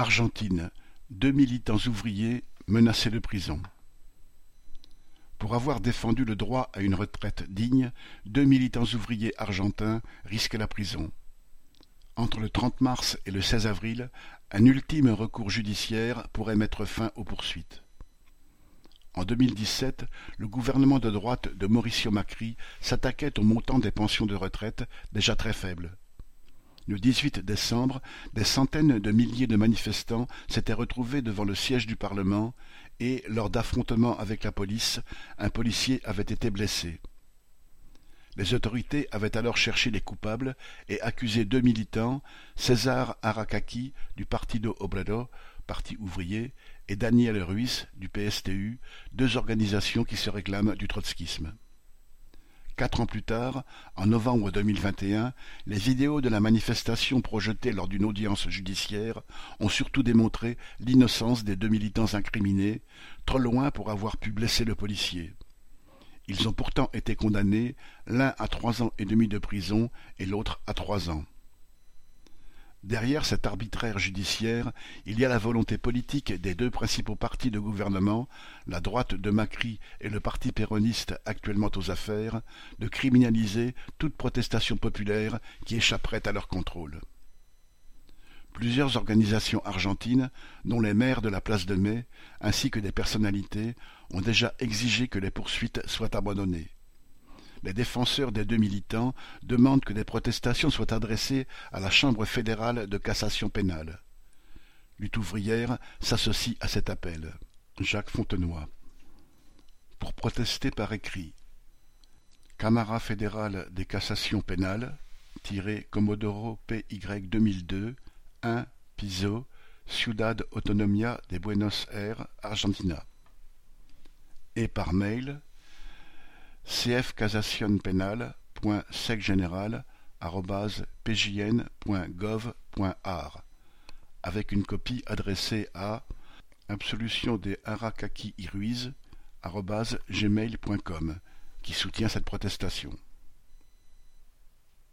Argentine, deux militants ouvriers menacés de prison. Pour avoir défendu le droit à une retraite digne, deux militants ouvriers argentins risquent la prison. Entre le 30 mars et le 16 avril, un ultime recours judiciaire pourrait mettre fin aux poursuites. En 2017, le gouvernement de droite de Mauricio Macri s'attaquait au montant des pensions de retraite déjà très faibles. Le 18 décembre, des centaines de milliers de manifestants s'étaient retrouvés devant le siège du Parlement et, lors d'affrontements avec la police, un policier avait été blessé. Les autorités avaient alors cherché les coupables et accusé deux militants, César Aracaki du Partido Obrero, parti ouvrier, et Daniel Ruiz du PSTU, deux organisations qui se réclament du trotskisme. Quatre ans plus tard, en novembre 2021, les vidéos de la manifestation projetées lors d'une audience judiciaire ont surtout démontré l'innocence des deux militants incriminés, trop loin pour avoir pu blesser le policier. Ils ont pourtant été condamnés, l'un à trois ans et demi de prison et l'autre à trois ans. Derrière cet arbitraire judiciaire, il y a la volonté politique des deux principaux partis de gouvernement, la droite de Macri et le parti péroniste actuellement aux affaires, de criminaliser toute protestation populaire qui échapperait à leur contrôle. Plusieurs organisations argentines, dont les maires de la place de Mai, ainsi que des personnalités, ont déjà exigé que les poursuites soient abandonnées les défenseurs des deux militants demandent que des protestations soient adressées à la Chambre fédérale de cassation pénale. Lutte ouvrière s'associe à cet appel. Jacques Fontenoy. Pour protester par écrit. Camara fédérale des cassations pénales, Comodoro PY 2002, 1 Piso, Ciudad Autonomia de Buenos Aires, Argentina. Et par mail cfcasacionpenal.secgeneral.pjn.gov.ar avec une copie adressée à absolution des Arakaki Iruiz gmail.com qui soutient cette protestation.